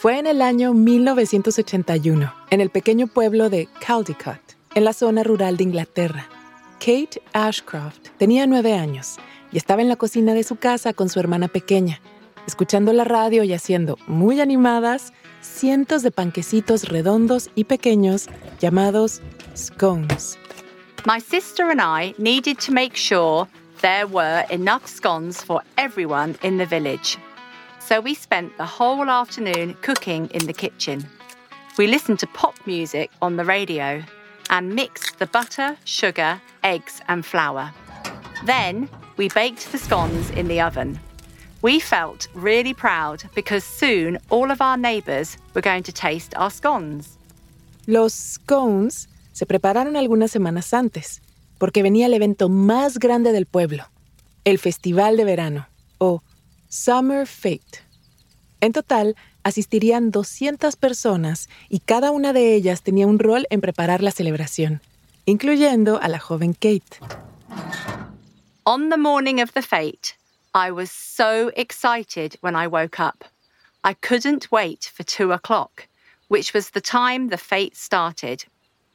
Fue en el año 1981, en el pequeño pueblo de Caldicot, en la zona rural de Inglaterra. Kate Ashcroft tenía nueve años y estaba en la cocina de su casa con su hermana pequeña, escuchando la radio y haciendo, muy animadas, cientos de panquecitos redondos y pequeños llamados scones. My sister and I needed to make sure there were enough scones for everyone in the village. So we spent the whole afternoon cooking in the kitchen. We listened to pop music on the radio and mixed the butter, sugar, eggs, and flour. Then we baked the scones in the oven. We felt really proud because soon all of our neighbours were going to taste our scones. Los scones se prepararon algunas semanas antes, porque venía el evento más grande del pueblo, el Festival de Verano, Summer Fate. En total, asistirían 200 personas y cada una de ellas tenía un rol en preparar la celebración, incluyendo a la joven Kate. On the morning of the fete, I was so excited when I woke up. I couldn't wait for two o'clock, which was the time the fete started.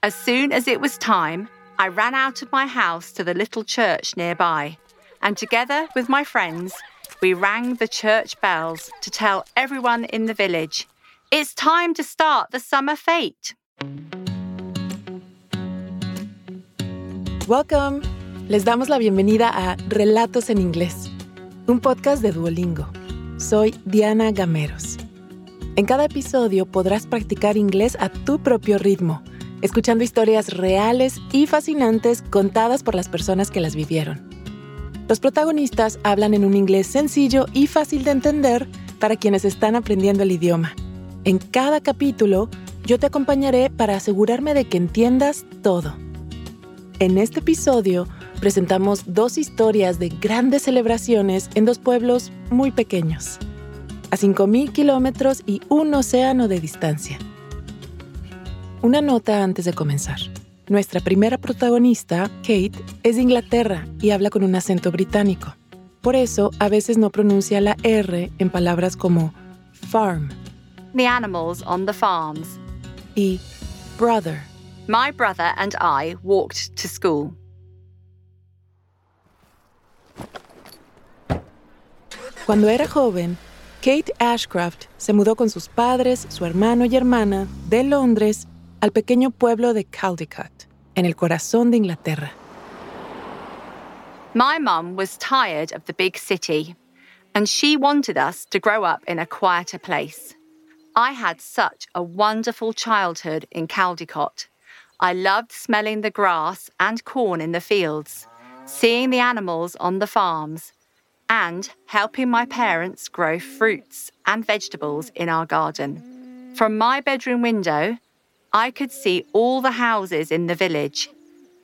As soon as it was time, I ran out of my house to the little church nearby, and together with my friends, we rang the church bells to tell everyone in the village it's time to start the summer fete. Welcome. Les damos la bienvenida a Relatos en Inglés, un podcast de Duolingo. Soy Diana Gameros. En cada episodio podrás practicar inglés a tu propio ritmo, escuchando historias reales y fascinantes contadas por las personas que las vivieron. Los protagonistas hablan en un inglés sencillo y fácil de entender para quienes están aprendiendo el idioma. En cada capítulo, yo te acompañaré para asegurarme de que entiendas todo. En este episodio, presentamos dos historias de grandes celebraciones en dos pueblos muy pequeños, a 5.000 kilómetros y un océano de distancia. Una nota antes de comenzar. Nuestra primera protagonista, Kate, es de Inglaterra y habla con un acento británico. Por eso, a veces no pronuncia la R en palabras como farm. The animals on the farms. Y brother. My brother and I walked to school. Cuando era joven, Kate Ashcroft se mudó con sus padres, su hermano y hermana de Londres al pequeño pueblo de en el corazón de Inglaterra. My mum was tired of the big city, and she wanted us to grow up in a quieter place. I had such a wonderful childhood in Caldicot. I loved smelling the grass and corn in the fields, seeing the animals on the farms, and helping my parents grow fruits and vegetables in our garden. From my bedroom window, I could see all the houses in the village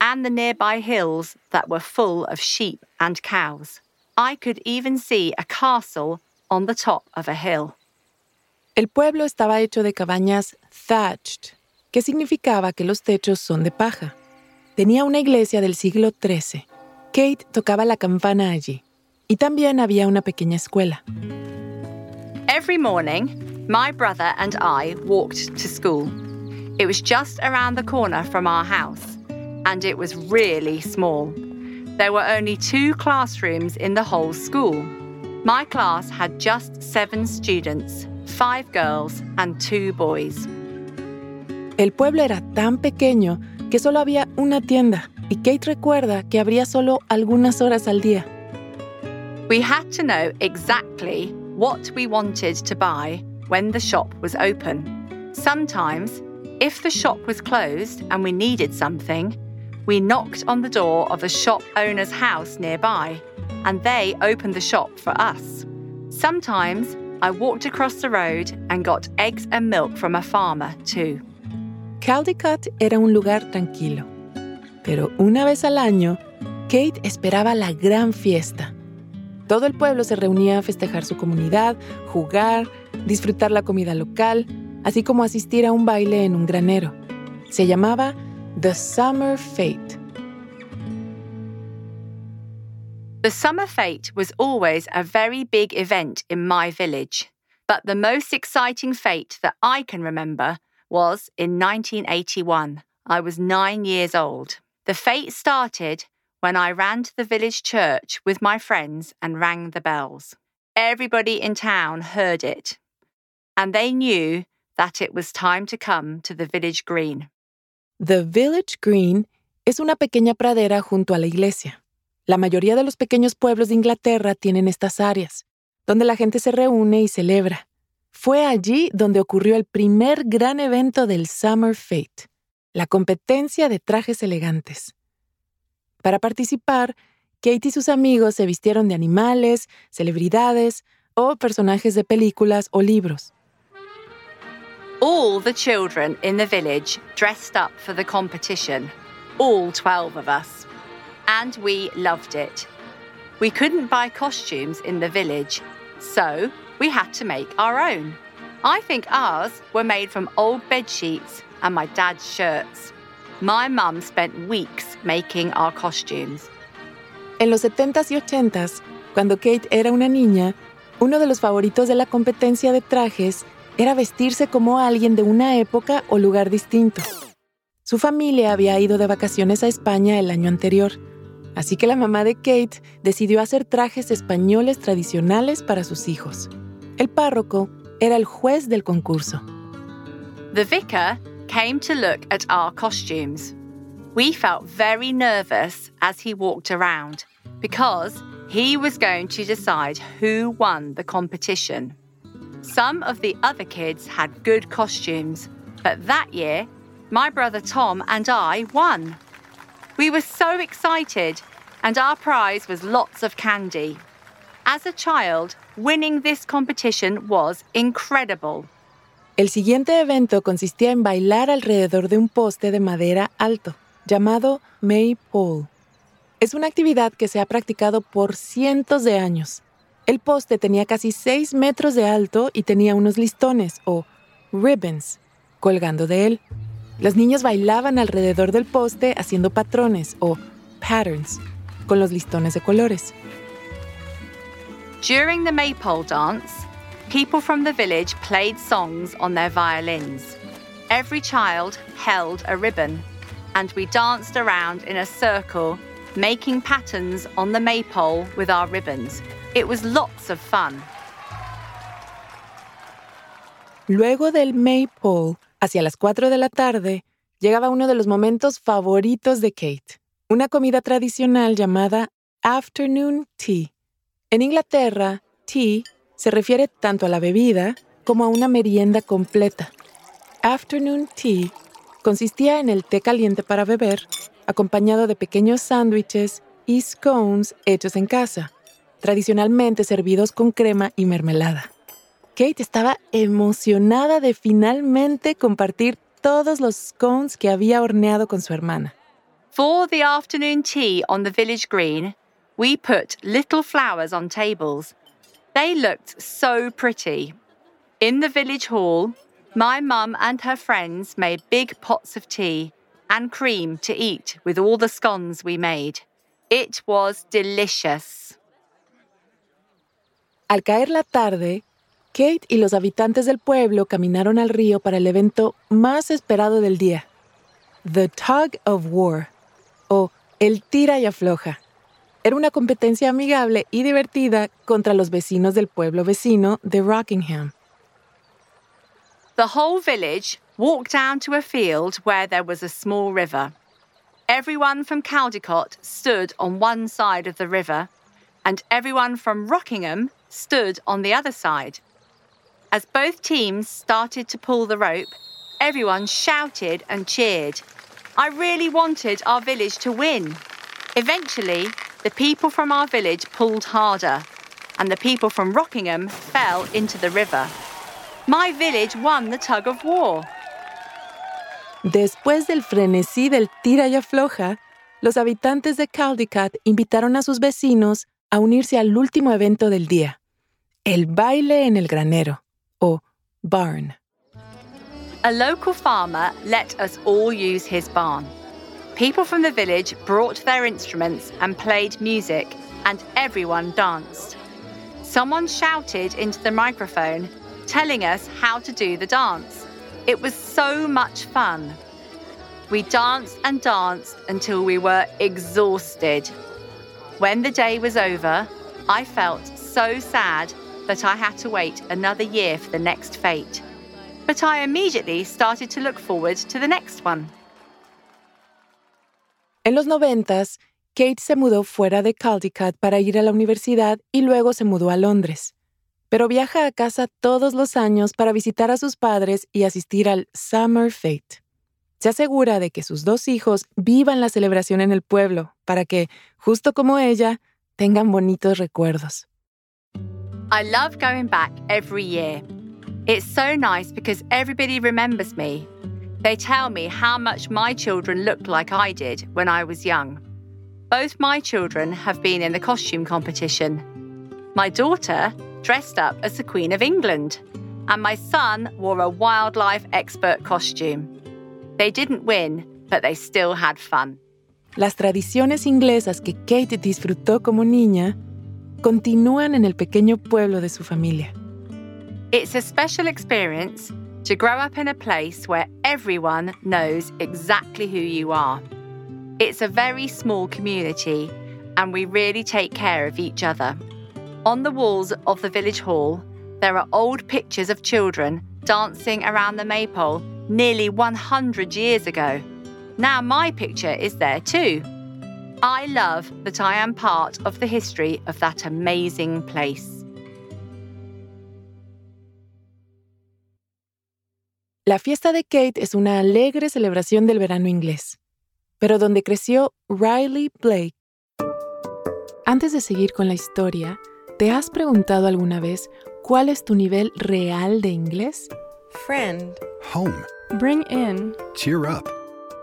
and the nearby hills that were full of sheep and cows. I could even see a castle on the top of a hill. El pueblo estaba hecho de cabañas thatched, que significaba que los techos son de paja. Tenía una iglesia del siglo XIII. Kate tocaba la campana allí. Y también había una pequeña escuela. Every morning, my brother and I walked to school. It was just around the corner from our house, and it was really small. There were only two classrooms in the whole school. My class had just seven students, five girls and two boys. El pueblo era tan pequeño que solo había una tienda y Kate recuerda que abría solo algunas horas al día. We had to know exactly what we wanted to buy when the shop was open. Sometimes, if the shop was closed and we needed something, we knocked on the door of the shop owner's house nearby, and they opened the shop for us. Sometimes I walked across the road and got eggs and milk from a farmer too. Caldicot era un lugar tranquilo, pero una vez al año, Kate esperaba la gran fiesta. Todo el pueblo se reunía a festejar su comunidad, jugar, disfrutar la comida local, así como asistir a un baile en un granero. Se llamaba The Summer Fete. The summer fete was always a very big event in my village. But the most exciting fete that I can remember was in 1981. I was nine years old. The fete started when I ran to the village church with my friends and rang the bells. Everybody in town heard it, and they knew that it was time to come to the village green. The village green es una pequeña pradera junto a la iglesia. La mayoría de los pequeños pueblos de Inglaterra tienen estas áreas, donde la gente se reúne y celebra. Fue allí donde ocurrió el primer gran evento del Summer Fete, la competencia de trajes elegantes. Para participar, Kate y sus amigos se vistieron de animales, celebridades o personajes de películas o libros. All the children in the village dressed up for the competition, all 12 of us. And we loved it. We couldn't buy costumes in the village, so we had to make our own. I think ours were made from old bed sheets and my dad's shirts. My mum spent weeks making our costumes. En los 70s y 80s, cuando Kate era una niña, uno de los favoritos de la competencia de trajes era vestirse como alguien de una época o lugar distinto. Su familia había ido de vacaciones a España el año anterior, así que la mamá de Kate decidió hacer trajes españoles tradicionales para sus hijos. El párroco era el juez del concurso. The vicar came to look at our costumes. We felt very nervous as he walked around because he was going to decide who won the competition. Some of the other kids had good costumes, but that year, my brother Tom and I won. We were so excited, and our prize was lots of candy. As a child, winning this competition was incredible. El siguiente evento consistía en bailar alrededor de un poste de madera alto, llamado Maypole. Es una actividad que se ha practicado por cientos de años. El poste tenía casi 6 metros de alto y tenía unos listones o ribbons colgando de él. Los niños bailaban alrededor del poste haciendo patrones o patterns con los listones de colores. During the maypole dance, people from the village played songs on their violins. Every child held a ribbon, and we danced around in a circle, making patterns on the maypole with our ribbons. It was lots of fun. Luego del maypole, hacia las 4 de la tarde, llegaba uno de los momentos favoritos de Kate, una comida tradicional llamada afternoon tea. En Inglaterra, tea se refiere tanto a la bebida como a una merienda completa. Afternoon tea consistía en el té caliente para beber, acompañado de pequeños sándwiches y scones hechos en casa, tradicionalmente servidos con crema y mermelada. Kate estaba emocionada de finalmente compartir todos los scones que había horneado con su hermana. For the afternoon tea on the village green, we put little flowers on tables They looked so pretty. In the village hall, my mum and her friends made big pots of tea and cream to eat with all the scones we made. It was delicious. Al caer la tarde, Kate y los habitantes del pueblo caminaron al río para el evento más esperado del día, The Tug of War, o el tira y afloja. Era una competencia amigable y divertida contra los vecinos del pueblo vecino de Rockingham. The whole village walked down to a field where there was a small river. Everyone from Caldecott stood on one side of the river, and everyone from Rockingham stood on the other side. As both teams started to pull the rope, everyone shouted and cheered. I really wanted our village to win. Eventually, the people from our village pulled harder, and the people from Rockingham fell into the river. My village won the tug of war. Después del frenesí del tira y afloja, los habitantes de Caldecott invitaron a sus vecinos a unirse al último evento del día, el baile en el granero, o barn. A local farmer let us all use his barn. People from the village brought their instruments and played music, and everyone danced. Someone shouted into the microphone, telling us how to do the dance. It was so much fun. We danced and danced until we were exhausted. When the day was over, I felt so sad that I had to wait another year for the next fete. But I immediately started to look forward to the next one. En los noventas, Kate se mudó fuera de Caldecott para ir a la universidad y luego se mudó a Londres. Pero viaja a casa todos los años para visitar a sus padres y asistir al Summer Fete. Se asegura de que sus dos hijos vivan la celebración en el pueblo para que, justo como ella, tengan bonitos recuerdos. I love going back every year. It's so nice because everybody remembers me. They tell me how much my children looked like I did when I was young. Both my children have been in the costume competition. My daughter dressed up as the Queen of England, and my son wore a wildlife expert costume. They didn't win, but they still had fun. Las tradiciones inglesas que Kate disfrutó como niña continúan en el pequeño pueblo de su familia. It's a special experience to grow up in a place where everyone knows exactly who you are. It's a very small community, and we really take care of each other. On the walls of the village hall, there are old pictures of children dancing around the maypole nearly 100 years ago. Now my picture is there too. I love that I am part of the history of that amazing place. La fiesta de Kate es una alegre celebración del verano inglés, pero donde creció Riley Blake. Antes de seguir con la historia, ¿te has preguntado alguna vez cuál es tu nivel real de inglés? Friend. Home. Bring in. Cheer up.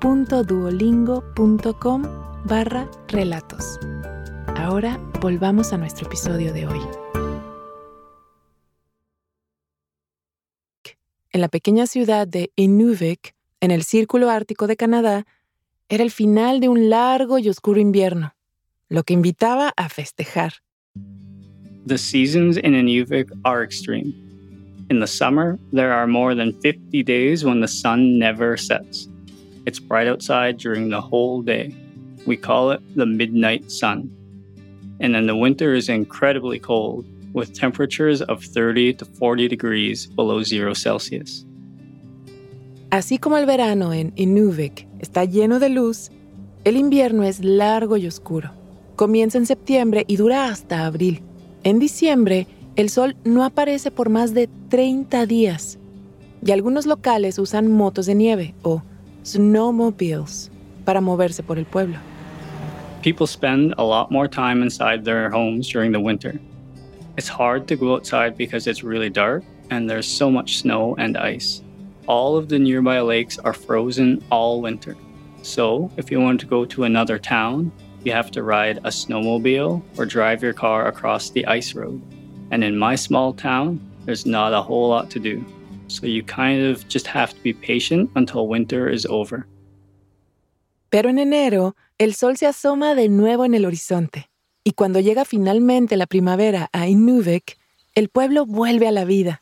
go.duolingo.com barra relatos. Ahora volvamos a nuestro episodio de hoy. en la pequeña ciudad de Inuvik, en el Círculo Ártico de Canadá, era el final de un largo y oscuro invierno, lo que invitaba a festejar. The seasons in Inuvik are extreme. In the summer, there are more than 50 days when the sun never sets. It's bright outside during the whole day. We call it the midnight sun. And then the winter is incredibly cold with temperatures of 30 to 40 degrees below zero Celsius. Así como el verano en Inuvik está lleno de luz, el invierno es largo y oscuro. Comienza en septiembre y dura hasta abril. En diciembre, el sol no aparece por más de 30 días. Y algunos locales usan motos de nieve o snowmobiles para moverse por el pueblo. People spend a lot more time inside their homes during the winter. It's hard to go outside because it's really dark and there's so much snow and ice. All of the nearby lakes are frozen all winter. So, if you want to go to another town, you have to ride a snowmobile or drive your car across the ice road. And in my small town, there's not a whole lot to do. So you kind of just have to be patient until winter is over. Pero en enero, el sol se asoma de nuevo en el horizonte. Y cuando llega finalmente la primavera a Inuvik, el pueblo vuelve a la vida.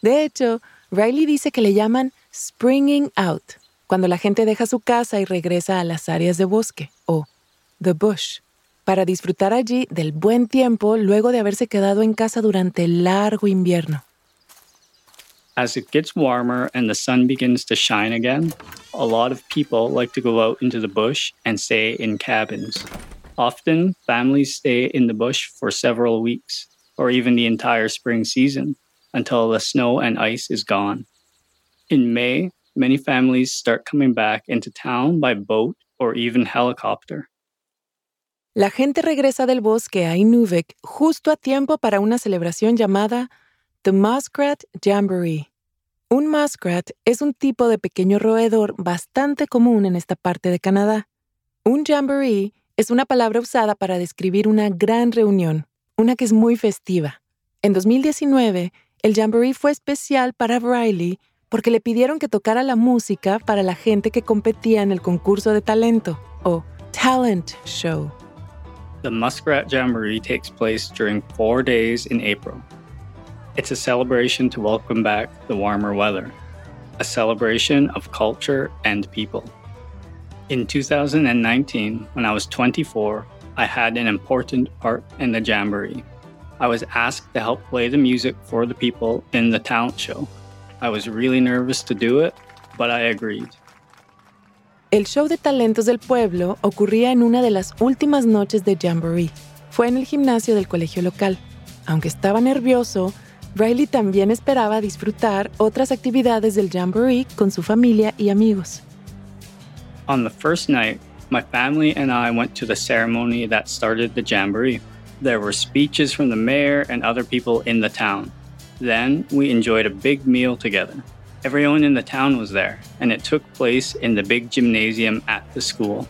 De hecho, Riley dice que le llaman springing out, cuando la gente deja su casa y regresa a las áreas de bosque, o the bush, para disfrutar allí del buen tiempo luego de haberse quedado en casa durante el largo invierno. As it gets warmer and the sun begins to shine again, a lot of people like to go out into the bush and stay in cabins. Often, families stay in the bush for several weeks or even the entire spring season until the snow and ice is gone. In May, many families start coming back into town by boat or even helicopter. La gente regresa del bosque a Inuvik justo a tiempo para una celebración llamada The Muskrat Jamboree. Un muskrat es un tipo de pequeño roedor bastante común en esta parte de Canadá. Un jamboree es una palabra usada para describir una gran reunión, una que es muy festiva. En 2019, el jamboree fue especial para Riley porque le pidieron que tocara la música para la gente que competía en el concurso de talento o talent show. The Muskrat Jamboree takes place during four days in April. It's a celebration to welcome back the warmer weather, a celebration of culture and people. In 2019, when I was 24, I had an important part in the Jamboree. I was asked to help play the music for the people in the talent show. I was really nervous to do it, but I agreed. El show de talentos del pueblo ocurría en una de las últimas noches de Jamboree. Fue en el gimnasio del colegio local. Aunque estaba nervioso, Riley también esperaba disfrutar otras actividades del Jamboree con su familia y amigos. On the first night, my family and I went to the ceremony that started the Jamboree. There were speeches from the mayor and other people in the town. Then we enjoyed a big meal together. Everyone in the town was there, and it took place in the big gymnasium at the school.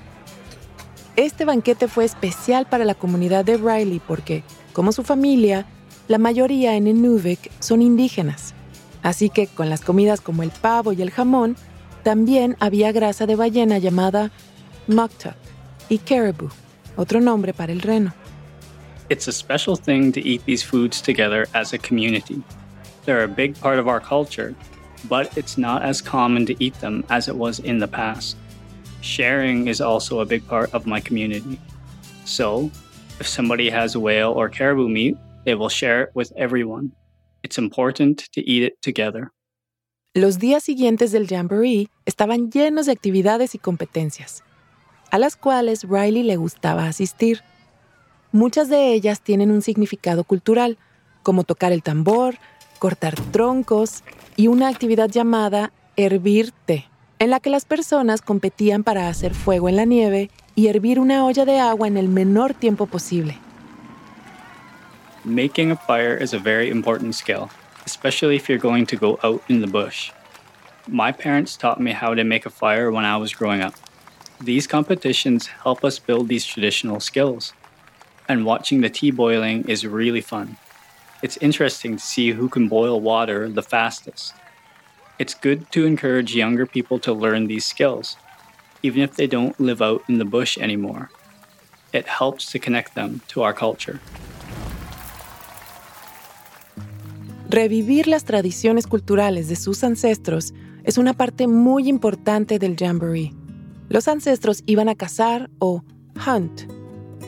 Este banquete fue especial para la comunidad de Riley porque, como su familia, la mayoría en Inuvik son indígenas. Así que con las comidas como el pavo y el jamón, también había grasa de ballena llamada muktuk y caribou, otro nombre para el reno. It's a special thing to eat these foods together as a community. They're a big part of our culture, but it's not as common to eat them as it was in the past. Sharing is also a big part of my community. So, if somebody has whale or caribou meat, they will share it with everyone. It's important to eat it together. Los días siguientes del Jamboree estaban llenos de actividades y competencias, a las cuales Riley le gustaba asistir. Muchas de ellas tienen un significado cultural, como tocar el tambor, cortar troncos y una actividad llamada hervir té, en la que las personas competían para hacer fuego en la nieve y hervir una olla de agua en el menor tiempo posible. Making a fire is a very important skill, especially if you're going to go out in the bush. My parents taught me how to make a fire when I was growing up. These competitions help us build these traditional skills. And watching the tea boiling is really fun. It's interesting to see who can boil water the fastest. It's good to encourage younger people to learn these skills, even if they don't live out in the bush anymore. It helps to connect them to our culture. Revivir las tradiciones culturales de sus ancestros es una parte muy importante del Jamboree. Los ancestros iban a cazar o hunt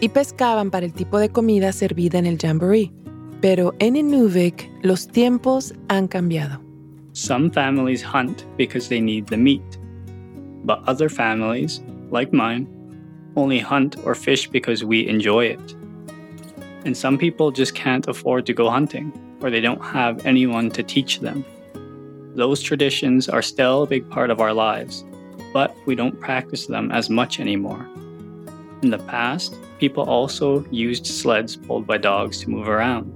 y pescaban para el tipo de comida servida en el Jamboree. Pero en Inuvik los tiempos han cambiado. Some families hunt because they need the meat, but other families, like mine, only hunt or fish because we enjoy it. And some people just can't afford to go hunting, or they don't have anyone to teach them. Those traditions are still a big part of our lives, but we don't practice them as much anymore. In the past, people also used sleds pulled by dogs to move around,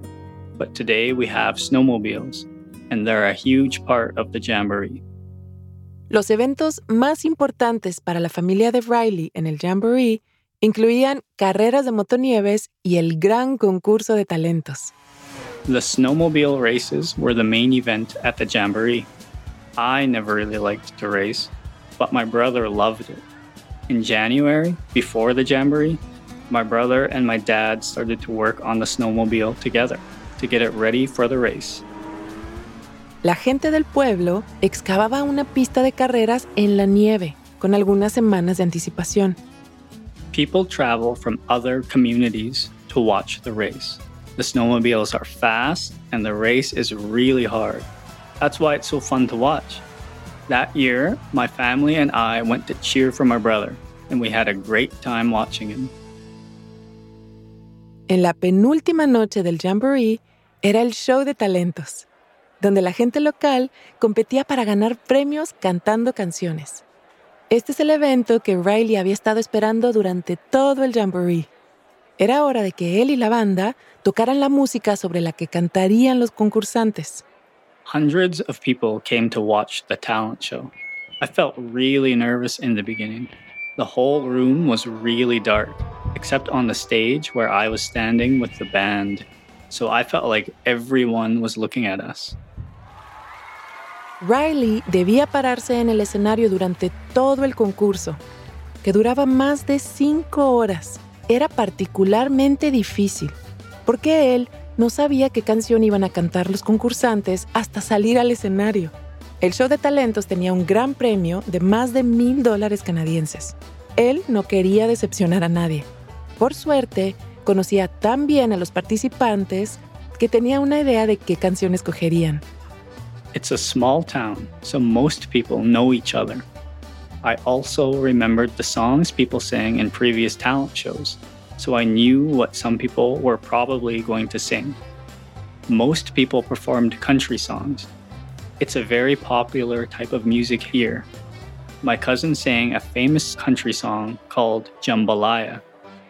but today we have snowmobiles, and they're a huge part of the Jamboree. Los eventos más importantes para la familia de Riley en el Jamboree incluían carreras de motonieves y el gran concurso de talentos. The snowmobile races were the main event at the Jamboree. I never really liked to race, but my brother loved it. In January, before the Jamboree, my brother and my dad started to work on the snowmobile together to get it ready for the race. La gente del pueblo excavaba una pista de carreras en la nieve con algunas semanas de anticipación. People travel from other communities to watch the race. The snowmobiles are fast and the race is really hard. That's why it's so fun to watch. That year, my family and I went to cheer for my brother, and we had a great time watching him. En la penúltima noche del Jamboree era el show de talentos, donde la gente local competía para ganar premios cantando canciones. Este es el evento que Riley había estado esperando durante todo el Jamboree. Era hora de que él y la banda tocaran la música sobre la que cantarían los concursantes. Hundreds of people came to watch the talent show. I felt really nervous in the beginning. The whole room was really dark, except on the stage where I was standing with the band. So I felt like everyone was looking at us. Riley debía pararse en el escenario durante todo el concurso, que duraba más de cinco horas. Era particularmente difícil, porque él no sabía qué canción iban a cantar los concursantes hasta salir al escenario. El show de talentos tenía un gran premio de más de mil dólares canadienses. Él no quería decepcionar a nadie. Por suerte, conocía tan bien a los participantes que tenía una idea de qué canción escogerían. It's a small town, so most people know each other. I also remembered the songs people sang in previous talent shows, so I knew what some people were probably going to sing. Most people performed country songs. It's a very popular type of music here. My cousin sang a famous country song called Jambalaya,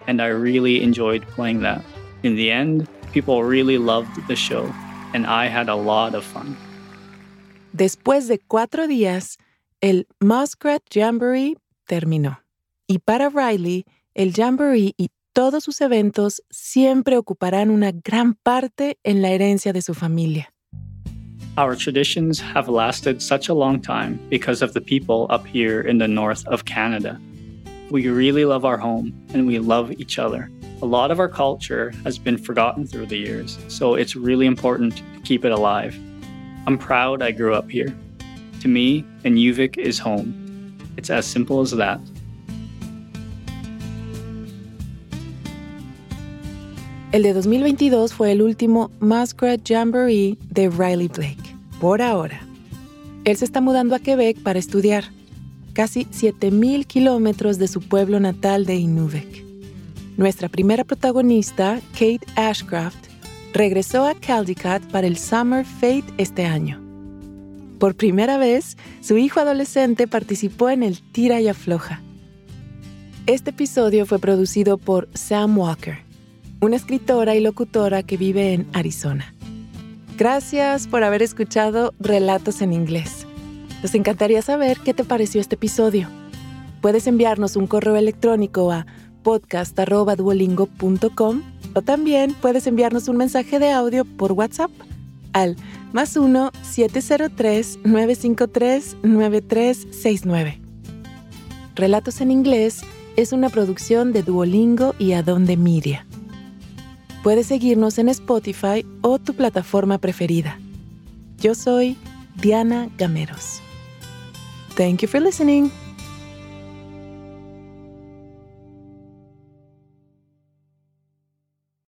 and I really enjoyed playing that. In the end, people really loved the show, and I had a lot of fun. Después de cuatro días, el Muskrat Jamboree terminó. Y para Riley, el Jamboree y todos sus eventos siempre ocuparán una gran parte en la herencia de su familia. Our traditions have lasted such a long time because of the people up here in the north of Canada. We really love our home and we love each other. A lot of our culture has been forgotten through the years, so it's really important to keep it alive. I'm proud I grew up here. Me, Inuvik is home. It's as simple as that. El de 2022 fue el último Muskrat Jamboree de Riley Blake, por ahora. Él se está mudando a Quebec para estudiar, casi 7.000 kilómetros de su pueblo natal de Inuvik. Nuestra primera protagonista, Kate Ashcraft, regresó a Caldecott para el Summer Fate este año. Por primera vez, su hijo adolescente participó en el Tira y Afloja. Este episodio fue producido por Sam Walker, una escritora y locutora que vive en Arizona. Gracias por haber escuchado Relatos en Inglés. Nos encantaría saber qué te pareció este episodio. Puedes enviarnos un correo electrónico a podcast.duolingo.com o también puedes enviarnos un mensaje de audio por WhatsApp al más 1-703-953-9369. Relatos en inglés es una producción de Duolingo y Adonde Media. Puedes seguirnos en Spotify o tu plataforma preferida. Yo soy Diana Gameros. Thank you for listening.